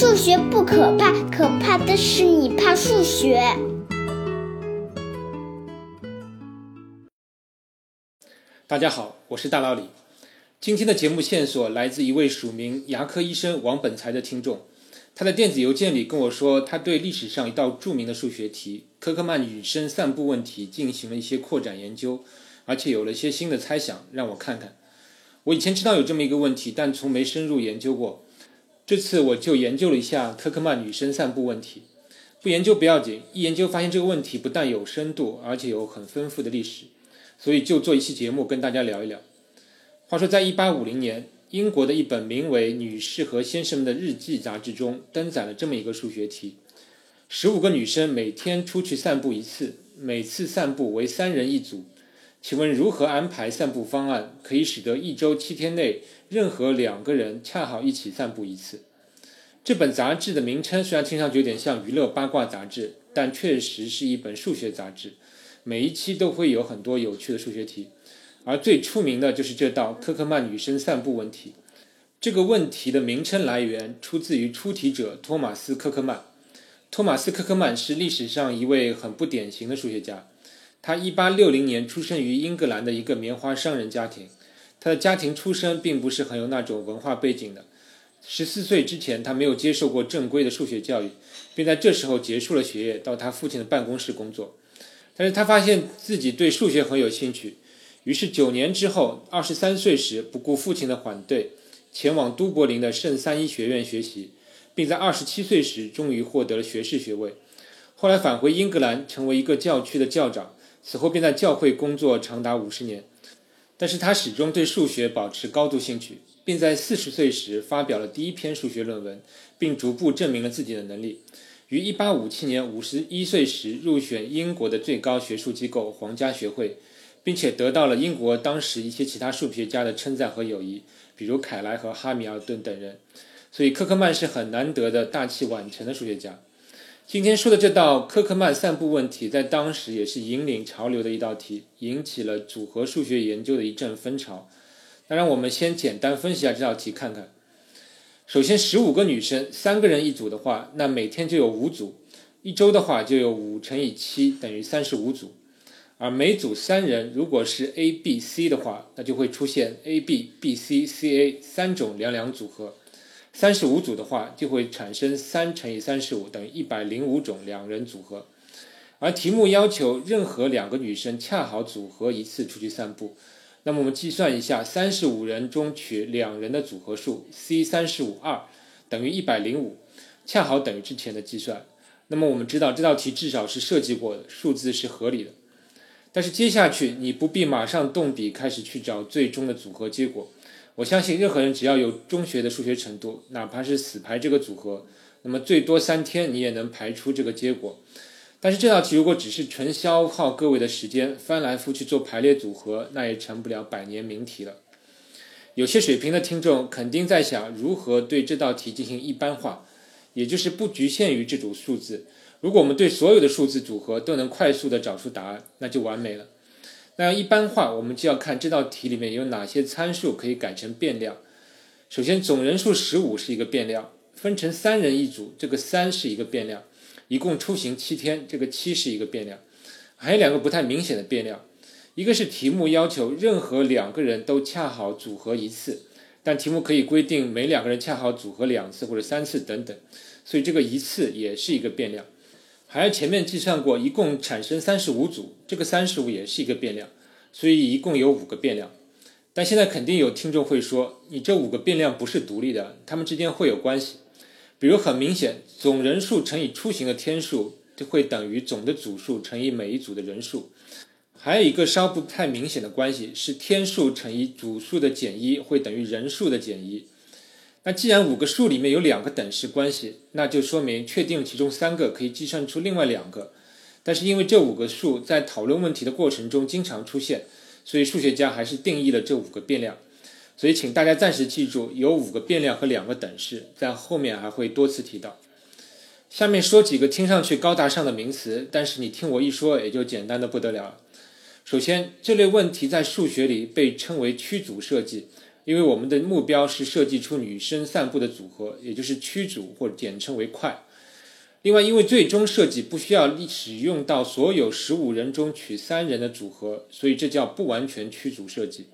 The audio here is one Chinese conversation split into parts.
数学不可怕，可怕的是你怕数学。大家好，我是大老李。今天的节目线索来自一位署名牙科医生王本才的听众。他在电子邮件里跟我说，他对历史上一道著名的数学题——科克曼女生散步问题进行了一些扩展研究，而且有了一些新的猜想，让我看看。我以前知道有这么一个问题，但从没深入研究过。这次我就研究了一下特克曼女生散步问题。不研究不要紧，一研究发现这个问题不但有深度，而且有很丰富的历史，所以就做一期节目跟大家聊一聊。话说，在一八五零年。英国的一本名为《女士和先生们的日记》杂志中登载了这么一个数学题：十五个女生每天出去散步一次，每次散步为三人一组。请问如何安排散步方案，可以使得一周七天内任何两个人恰好一起散步一次？这本杂志的名称虽然听上去有点像娱乐八卦杂志，但确实是一本数学杂志，每一期都会有很多有趣的数学题。而最出名的就是这道科克曼女生散步问题。这个问题的名称来源出自于出题者托马斯·科克曼。托马斯·科克曼是历史上一位很不典型的数学家。他1860年出生于英格兰的一个棉花商人家庭。他的家庭出身并不是很有那种文化背景的。14岁之前，他没有接受过正规的数学教育，并在这时候结束了学业，到他父亲的办公室工作。但是他发现自己对数学很有兴趣。于是九年之后，二十三岁时，不顾父亲的反对，前往都柏林的圣三一学院学习，并在二十七岁时终于获得了学士学位。后来返回英格兰，成为一个教区的教长，此后便在教会工作长达五十年。但是他始终对数学保持高度兴趣，并在四十岁时发表了第一篇数学论文，并逐步证明了自己的能力。于一八五七年五十一岁时入选英国的最高学术机构皇家学会。并且得到了英国当时一些其他数学家的称赞和友谊，比如凯莱和哈米尔顿等人。所以科克曼是很难得的大器晚成的数学家。今天说的这道科克曼散步问题，在当时也是引领潮流的一道题，引起了组合数学研究的一阵风潮。那让我们先简单分析一下这道题，看看。首先，十五个女生，三个人一组的话，那每天就有五组，一周的话就有五乘以七等于三十五组。而每组三人，如果是 A、B、C 的话，那就会出现 A、B、B、C、C、A 三种两两组合。三十五组的话，就会产生三乘以三十五等于一百零五种两人组合。而题目要求任何两个女生恰好组合一次出去散步。那么我们计算一下，三十五人中取两人的组合数 C 三十五二等于一百零五，恰好等于之前的计算。那么我们知道这道题至少是设计过的，数字是合理的。但是接下去你不必马上动笔开始去找最终的组合结果。我相信任何人只要有中学的数学程度，哪怕是死排这个组合，那么最多三天你也能排出这个结果。但是这道题如果只是纯消耗各位的时间，翻来覆去做排列组合，那也成不了百年名题了。有些水平的听众肯定在想如何对这道题进行一般化，也就是不局限于这组数字。如果我们对所有的数字组合都能快速的找出答案，那就完美了。那一般化，我们就要看这道题里面有哪些参数可以改成变量。首先，总人数十五是一个变量，分成三人一组，这个三是一个变量，一共出行七天，这个七是一个变量。还有两个不太明显的变量，一个是题目要求任何两个人都恰好组合一次，但题目可以规定每两个人恰好组合两次或者三次等等，所以这个一次也是一个变量。还有前面计算过，一共产生三十五组，这个三十五也是一个变量，所以一共有五个变量。但现在肯定有听众会说，你这五个变量不是独立的，它们之间会有关系。比如很明显，总人数乘以出行的天数就会等于总的组数乘以每一组的人数。还有一个稍不太明显的关系是，天数乘以组数的减一会等于人数的减一。那既然五个数里面有两个等式关系，那就说明确定其中三个可以计算出另外两个。但是因为这五个数在讨论问题的过程中经常出现，所以数学家还是定义了这五个变量。所以请大家暂时记住，有五个变量和两个等式，在后面还会多次提到。下面说几个听上去高大上的名词，但是你听我一说也就简单的不得了。首先，这类问题在数学里被称为曲组设计。因为我们的目标是设计出女生散步的组合，也就是驱组或者简称为快。另外，因为最终设计不需要使用到所有十五人中取三人的组合，所以这叫不完全驱组设计。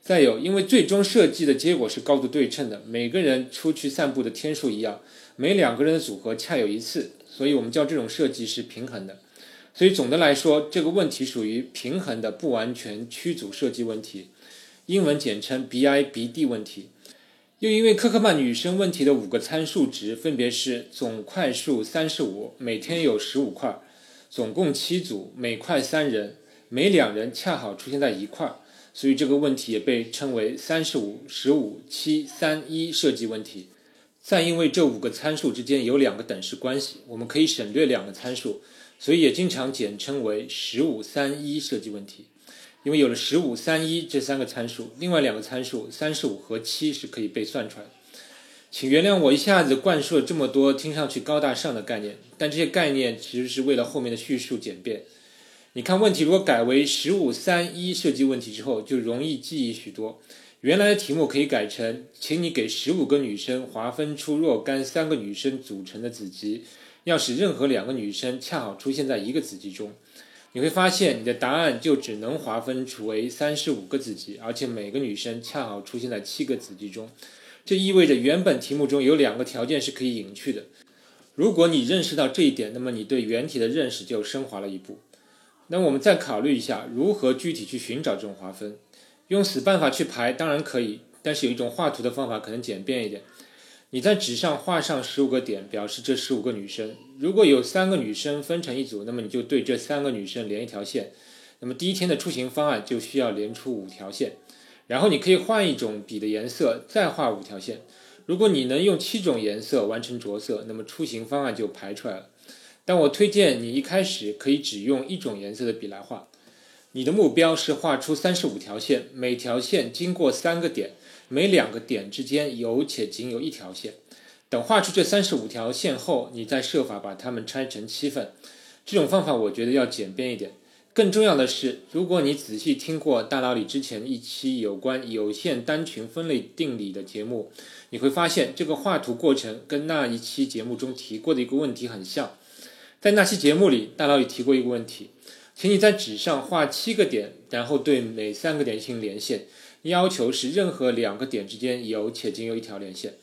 再有，因为最终设计的结果是高度对称的，每个人出去散步的天数一样，每两个人的组合恰有一次，所以我们叫这种设计是平衡的。所以总的来说，这个问题属于平衡的不完全驱组设计问题。英文简称 BIBD 问题，又因为科克曼女生问题的五个参数值分别是总块数三十五，每天有十五块，总共七组，每块三人，每两人恰好出现在一块，所以这个问题也被称为三十五、十五、七、三、一设计问题。再因为这五个参数之间有两个等式关系，我们可以省略两个参数，所以也经常简称为十五三一设计问题。因为有了十五、三一这三个参数，另外两个参数三十五和七是可以被算出来的。请原谅我一下子灌输了这么多听上去高大上的概念，但这些概念其实是为了后面的叙述简便。你看，问题如果改为十五、三一设计问题之后，就容易记忆许多。原来的题目可以改成，请你给十五个女生划分出若干三个女生组成的子集，要使任何两个女生恰好出现在一个子集中。你会发现，你的答案就只能划分出为三十五个子集，而且每个女生恰好出现在七个子集中。这意味着原本题目中有两个条件是可以隐去的。如果你认识到这一点，那么你对原题的认识就升华了一步。那我们再考虑一下，如何具体去寻找这种划分？用死办法去排当然可以，但是有一种画图的方法可能简便一点。你在纸上画上十五个点，表示这十五个女生。如果有三个女生分成一组，那么你就对这三个女生连一条线。那么第一天的出行方案就需要连出五条线。然后你可以换一种笔的颜色，再画五条线。如果你能用七种颜色完成着色，那么出行方案就排出来了。但我推荐你一开始可以只用一种颜色的笔来画。你的目标是画出三十五条线，每条线经过三个点。每两个点之间有且仅有一条线。等画出这三十五条线后，你再设法把它们拆成七份。这种方法我觉得要简便一点。更重要的是，如果你仔细听过大老李之前一期有关有限单群分类定理的节目，你会发现这个画图过程跟那一期节目中提过的一个问题很像。在那期节目里，大老李提过一个问题，请你在纸上画七个点，然后对每三个点进行连线。要求是任何两个点之间有且仅有一条连线。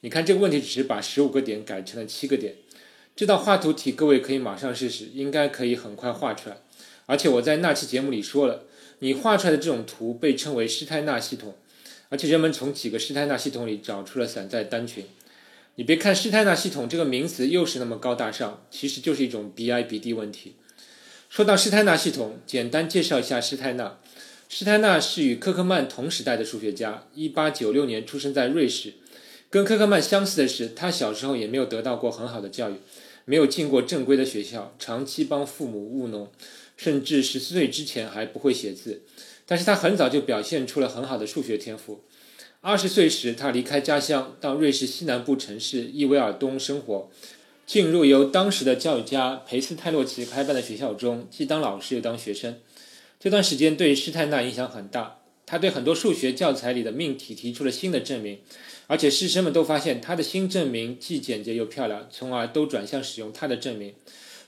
你看这个问题只是把十五个点改成了七个点。这道画图题各位可以马上试试，应该可以很快画出来。而且我在那期节目里说了，你画出来的这种图被称为施泰纳系统，而且人们从几个施泰纳系统里找出了散在单群。你别看施泰纳系统这个名词又是那么高大上，其实就是一种 BIBD 问题。说到施泰纳系统，简单介绍一下施泰纳。施泰纳是与科克曼同时代的数学家，1896年出生在瑞士。跟科克曼相似的是，他小时候也没有得到过很好的教育，没有进过正规的学校，长期帮父母务农，甚至十四岁之前还不会写字。但是他很早就表现出了很好的数学天赋。二十岁时，他离开家乡，到瑞士西南部城市伊维尔东生活，进入由当时的教育家培斯泰洛奇开办的学校中，既当老师又当学生。这段时间对施泰纳影响很大，他对很多数学教材里的命题提出了新的证明，而且师生们都发现他的新证明既简洁又漂亮，从而都转向使用他的证明。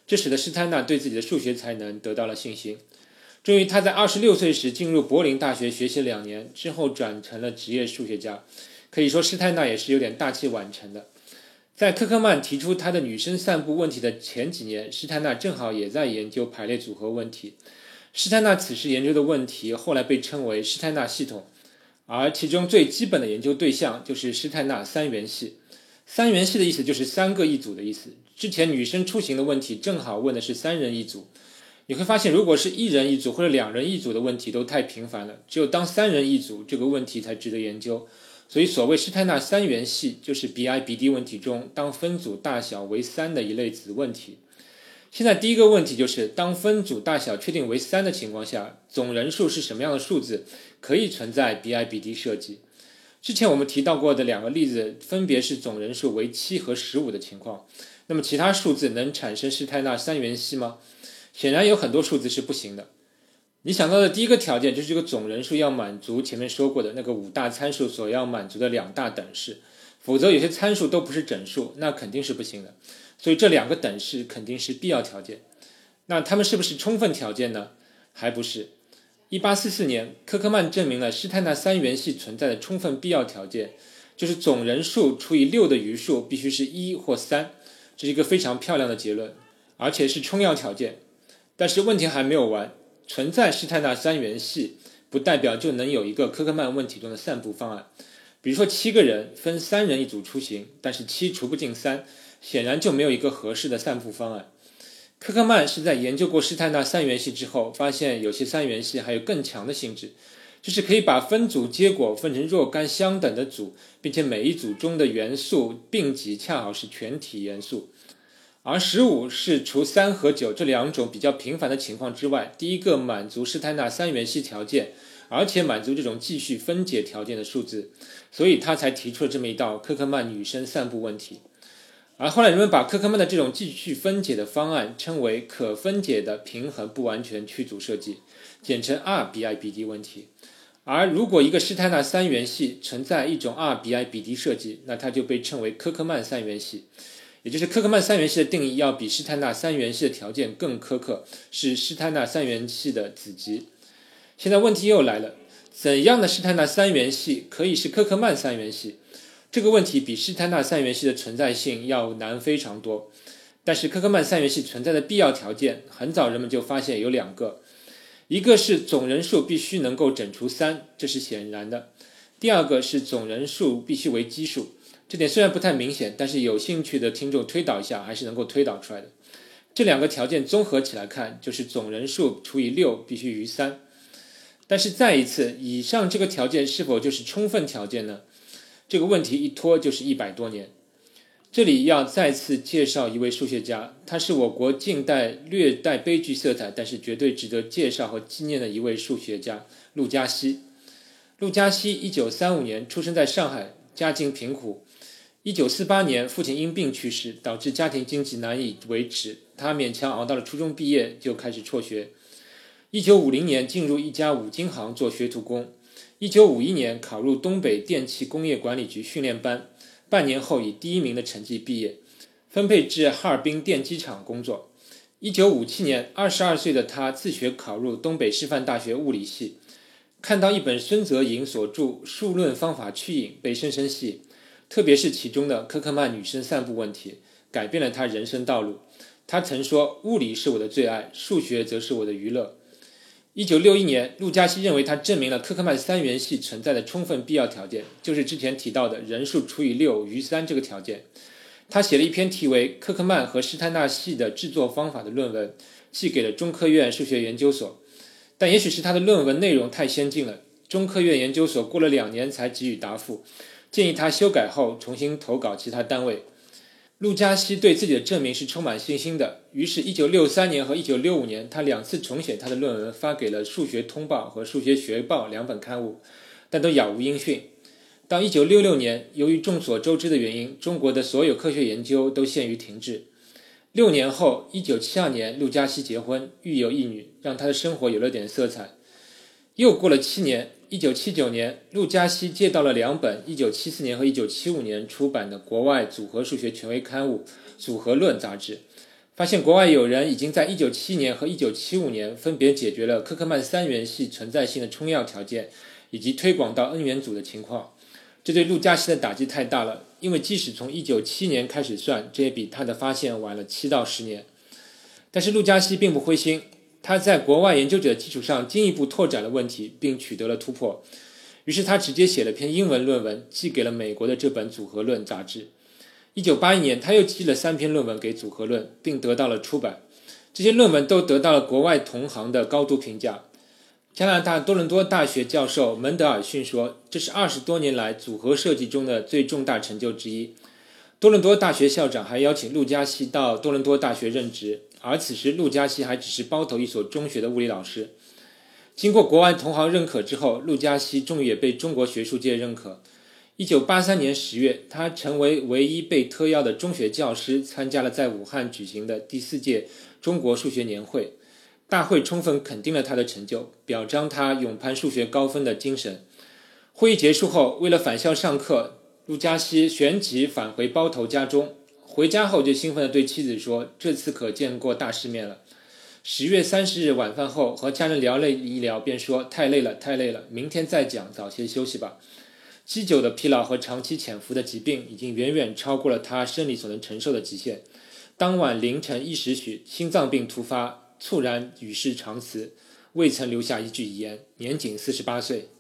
这使得施泰纳对自己的数学才能得到了信心。终于，他在二十六岁时进入柏林大学学习两年，之后转成了职业数学家。可以说，施泰纳也是有点大器晚成的。在科克曼提出他的女生散步问题的前几年，施泰纳正好也在研究排列组合问题。施泰纳此时研究的问题后来被称为施泰纳系统，而其中最基本的研究对象就是施泰纳三元系。三元系的意思就是三个一组的意思。之前女生出行的问题正好问的是三人一组。你会发现，如果是一人一组或者两人一组的问题都太频繁了，只有当三人一组这个问题才值得研究。所以，所谓施泰纳三元系，就是 BIBD 问题中当分组大小为三的一类子问题。现在第一个问题就是，当分组大小确定为三的情况下，总人数是什么样的数字可以存在 BIBD 设计？之前我们提到过的两个例子，分别是总人数为七和十五的情况。那么其他数字能产生施泰纳三元系吗？显然有很多数字是不行的。你想到的第一个条件就是这个总人数要满足前面说过的那个五大参数所要满足的两大等式，否则有些参数都不是整数，那肯定是不行的。所以这两个等式肯定是必要条件。那它们是不是充分条件呢？还不是。一八四四年，科克曼证明了施泰纳三元系存在的充分必要条件，就是总人数除以六的余数必须是一或三，这是一个非常漂亮的结论，而且是充要条件。但是问题还没有完，存在施泰纳三元系不代表就能有一个科克曼问题中的散布方案。比如说七个人分三人一组出行，但是七除不进三，显然就没有一个合适的散布方案。科克曼是在研究过施泰纳三元系之后，发现有些三元系还有更强的性质，就是可以把分组结果分成若干相等的组，并且每一组中的元素并集恰好是全体元素。而十五是除三和九这两种比较频繁的情况之外，第一个满足施泰纳三元系条件，而且满足这种继续分解条件的数字，所以他才提出了这么一道科克曼女生散布问题。而后来，人们把科克曼的这种继续分解的方案称为可分解的平衡不完全曲组设计，简称 RBIBD 问题。而如果一个施泰纳三元系存在一种 RBIBD 设计，那它就被称为科克曼三元系。也就是科克曼三元系的定义要比施泰纳三元系的条件更苛刻，是施泰纳三元系的子集。现在问题又来了：怎样的施泰纳三元系可以是科克曼三元系？这个问题比施泰纳三元系的存在性要难非常多，但是科克曼三元系存在的必要条件，很早人们就发现有两个，一个是总人数必须能够整除三，这是显然的；第二个是总人数必须为奇数，这点虽然不太明显，但是有兴趣的听众推导一下还是能够推导出来的。这两个条件综合起来看，就是总人数除以六必须余三。但是再一次，以上这个条件是否就是充分条件呢？这个问题一拖就是一百多年。这里要再次介绍一位数学家，他是我国近代略带悲剧色彩，但是绝对值得介绍和纪念的一位数学家——陆嘉熙。陆嘉熙一九三五年出生在上海，家境贫苦。一九四八年，父亲因病去世，导致家庭经济难以维持，他勉强熬到了初中毕业，就开始辍学。一九五零年，进入一家五金行做学徒工。一九五一年考入东北电气工业管理局训练班，半年后以第一名的成绩毕业，分配至哈尔滨电机厂工作。一九五七年，二十二岁的他自学考入东北师范大学物理系，看到一本孙泽莹所著《数论方法趣引》，被深深吸引，特别是其中的科克曼女生散步问题，改变了他人生道路。他曾说：“物理是我的最爱，数学则是我的娱乐。”一九六一年，陆嘉熙认为他证明了科克曼三元系存在的充分必要条件，就是之前提到的人数除以六余三这个条件。他写了一篇题为《科克曼和施泰纳系的制作方法》的论文，寄给了中科院数学研究所。但也许是他的论文内容太先进了，中科院研究所过了两年才给予答复，建议他修改后重新投稿其他单位。陆嘉熙对自己的证明是充满信心的，于是1963年和1965年，他两次重写他的论文，发给了《数学通报》和《数学学报》两本刊物，但都杳无音讯。到1966年，由于众所周知的原因，中国的所有科学研究都陷于停滞。六年后，1972年，陆嘉熙结婚，育有一女，让他的生活有了点色彩。又过了七年。一九七九年，陆嘉熙借到了两本一九七四年和一九七五年出版的国外组合数学权威刊物《组合论》杂志，发现国外有人已经在一九七年和一九七五年分别解决了科克曼三元系存在性的充要条件，以及推广到 n 元组的情况。这对陆嘉熙的打击太大了，因为即使从一九七年开始算，这也比他的发现晚了七到十年。但是陆嘉熙并不灰心。他在国外研究者的基础上进一步拓展了问题，并取得了突破。于是他直接写了篇英文论文，寄给了美国的这本《组合论》杂志。一九八一年，他又寄了三篇论文给《组合论》，并得到了出版。这些论文都得到了国外同行的高度评价。加拿大多伦多大学教授门德尔逊说：“这是二十多年来组合设计中的最重大成就之一。”多伦多大学校长还邀请陆嘉熙到多伦多大学任职。而此时，陆嘉熙还只是包头一所中学的物理老师。经过国外同行认可之后，陆嘉熙终于也被中国学术界认可。一九八三年十月，他成为唯一被特邀的中学教师，参加了在武汉举行的第四届中国数学年会。大会充分肯定了他的成就，表彰他勇攀数学高分的精神。会议结束后，为了返校上课，陆嘉熙旋即返回包头家中。回家后就兴奋地对妻子说：“这次可见过大世面了。”十月三十日晚饭后，和家人聊了一聊，便说：“太累了，太累了，明天再讲，早些休息吧。”积久的疲劳和长期潜伏的疾病已经远远超过了他生理所能承受的极限。当晚凌晨一时许，心脏病突发，猝然与世长辞，未曾留下一句遗言，年仅四十八岁。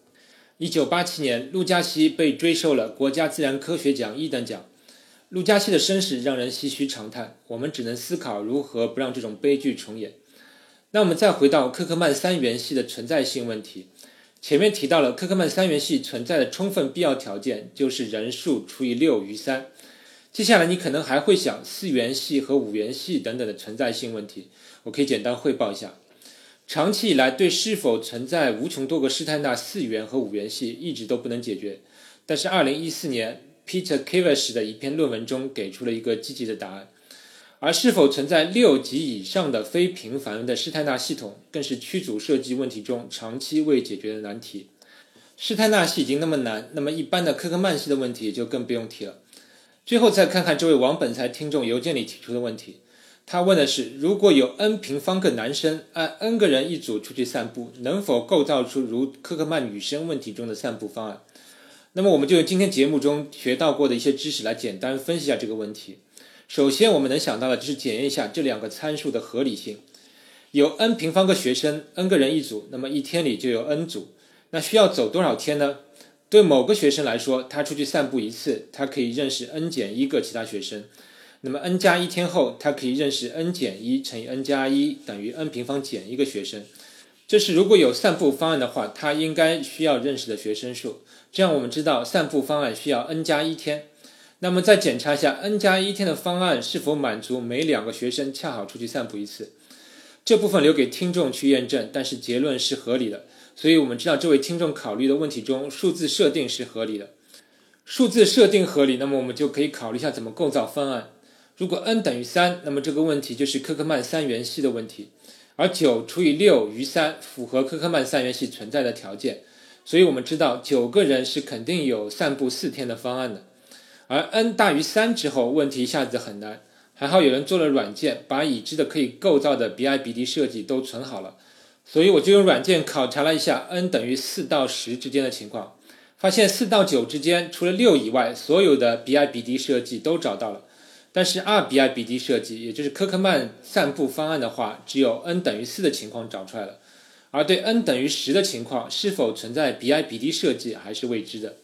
一九八七年，陆嘉熙被追授了国家自然科学奖一等奖。陆嘉熙的身世让人唏嘘长叹，我们只能思考如何不让这种悲剧重演。那我们再回到科克曼三元系的存在性问题。前面提到了科克曼三元系存在的充分必要条件就是人数除以六余三。接下来你可能还会想四元系和五元系等等的存在性问题，我可以简单汇报一下。长期以来，对是否存在无穷多个施泰纳四元和五元系一直都不能解决，但是二零一四年 Peter Kivish 的一篇论文中给出了一个积极的答案。而是否存在六级以上的非平凡的施泰纳系统，更是驱组设计问题中长期未解决的难题。施泰纳系已经那么难，那么一般的科克曼系的问题就更不用提了。最后再看看这位王本才听众邮件里提出的问题，他问的是：如果有 n 平方个男生按 n 个人一组出去散步，能否构造出如科克曼女生问题中的散步方案？那么我们就用今天节目中学到过的一些知识来简单分析一下这个问题。首先，我们能想到的就是检验一下这两个参数的合理性。有 n 平方个学生，n 个人一组，那么一天里就有 n 组。那需要走多少天呢？对某个学生来说，他出去散步一次，他可以认识 n 减一个其他学生。那么 n 加一天后，他可以认识 n 减一乘以 n 加一等于 n 平方减一个学生。这是如果有散步方案的话，他应该需要认识的学生数。这样我们知道散步方案需要 n 加一天。那么再检查一下 n 加一天的方案是否满足每两个学生恰好出去散步一次，这部分留给听众去验证。但是结论是合理的，所以我们知道这位听众考虑的问题中数字设定是合理的。数字设定合理，那么我们就可以考虑一下怎么构造方案。如果 n 等于三，那么这个问题就是科克曼三元系的问题，而九除以六余三符合科克曼三元系存在的条件，所以我们知道九个人是肯定有散步四天的方案的。而 n 大于三之后，问题一下子很难。还好有人做了软件，把已知的可以构造的 BIBD 设计都存好了。所以我就用软件考察了一下 n 等于四到十之间的情况，发现四到九之间除了六以外，所有的 BIBD 设计都找到了。但是 R 比 I 比 D 设计，也就是科克曼散布方案的话，只有 n 等于四的情况找出来了。而对 n 等于十的情况，是否存在比 I 比 D 设计还是未知的。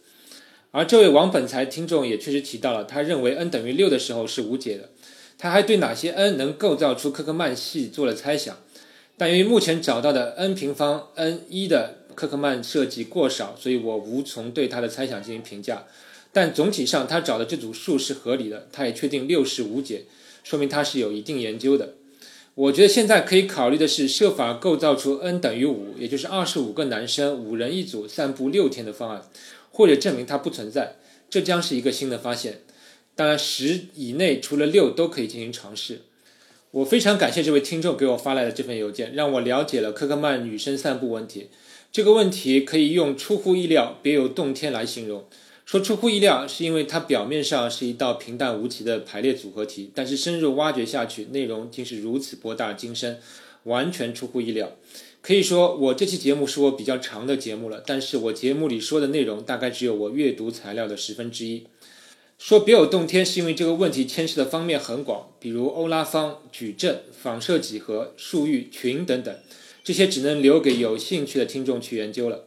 而这位王本才听众也确实提到了，他认为 n 等于六的时候是无解的。他还对哪些 n 能构造出科克曼系做了猜想，但由于目前找到的 n 平方 n 一的科克曼设计过少，所以我无从对他的猜想进行评价。但总体上，他找的这组数是合理的，他也确定六是无解，说明他是有一定研究的。我觉得现在可以考虑的是设法构造出 n 等于五，也就是二十五个男生五人一组散步六天的方案。或者证明它不存在，这将是一个新的发现。当然，十以内除了六都可以进行尝试。我非常感谢这位听众给我发来的这份邮件，让我了解了科克曼女生散步问题。这个问题可以用出乎意料、别有洞天来形容。说出乎意料，是因为它表面上是一道平淡无奇的排列组合题，但是深入挖掘下去，内容竟是如此博大精深，完全出乎意料。可以说，我这期节目是我比较长的节目了，但是我节目里说的内容大概只有我阅读材料的十分之一。说别有洞天，是因为这个问题牵涉的方面很广，比如欧拉方、矩阵、仿射几何、数域、群等等，这些只能留给有兴趣的听众去研究了。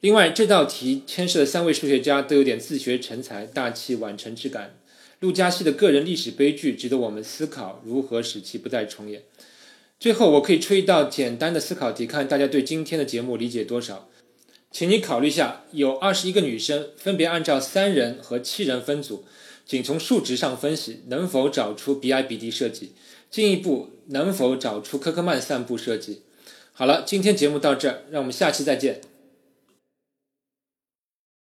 另外，这道题牵涉的三位数学家都有点自学成才、大器晚成之感。陆嘉熙的个人历史悲剧值得我们思考，如何使其不再重演。最后，我可以出一道简单的思考题，看大家对今天的节目理解多少。请你考虑一下：有二十一个女生，分别按照三人和七人分组，仅从数值上分析，能否找出 BIBD 设计？进一步，能否找出科克曼散步设计？好了，今天节目到这儿，让我们下期再见。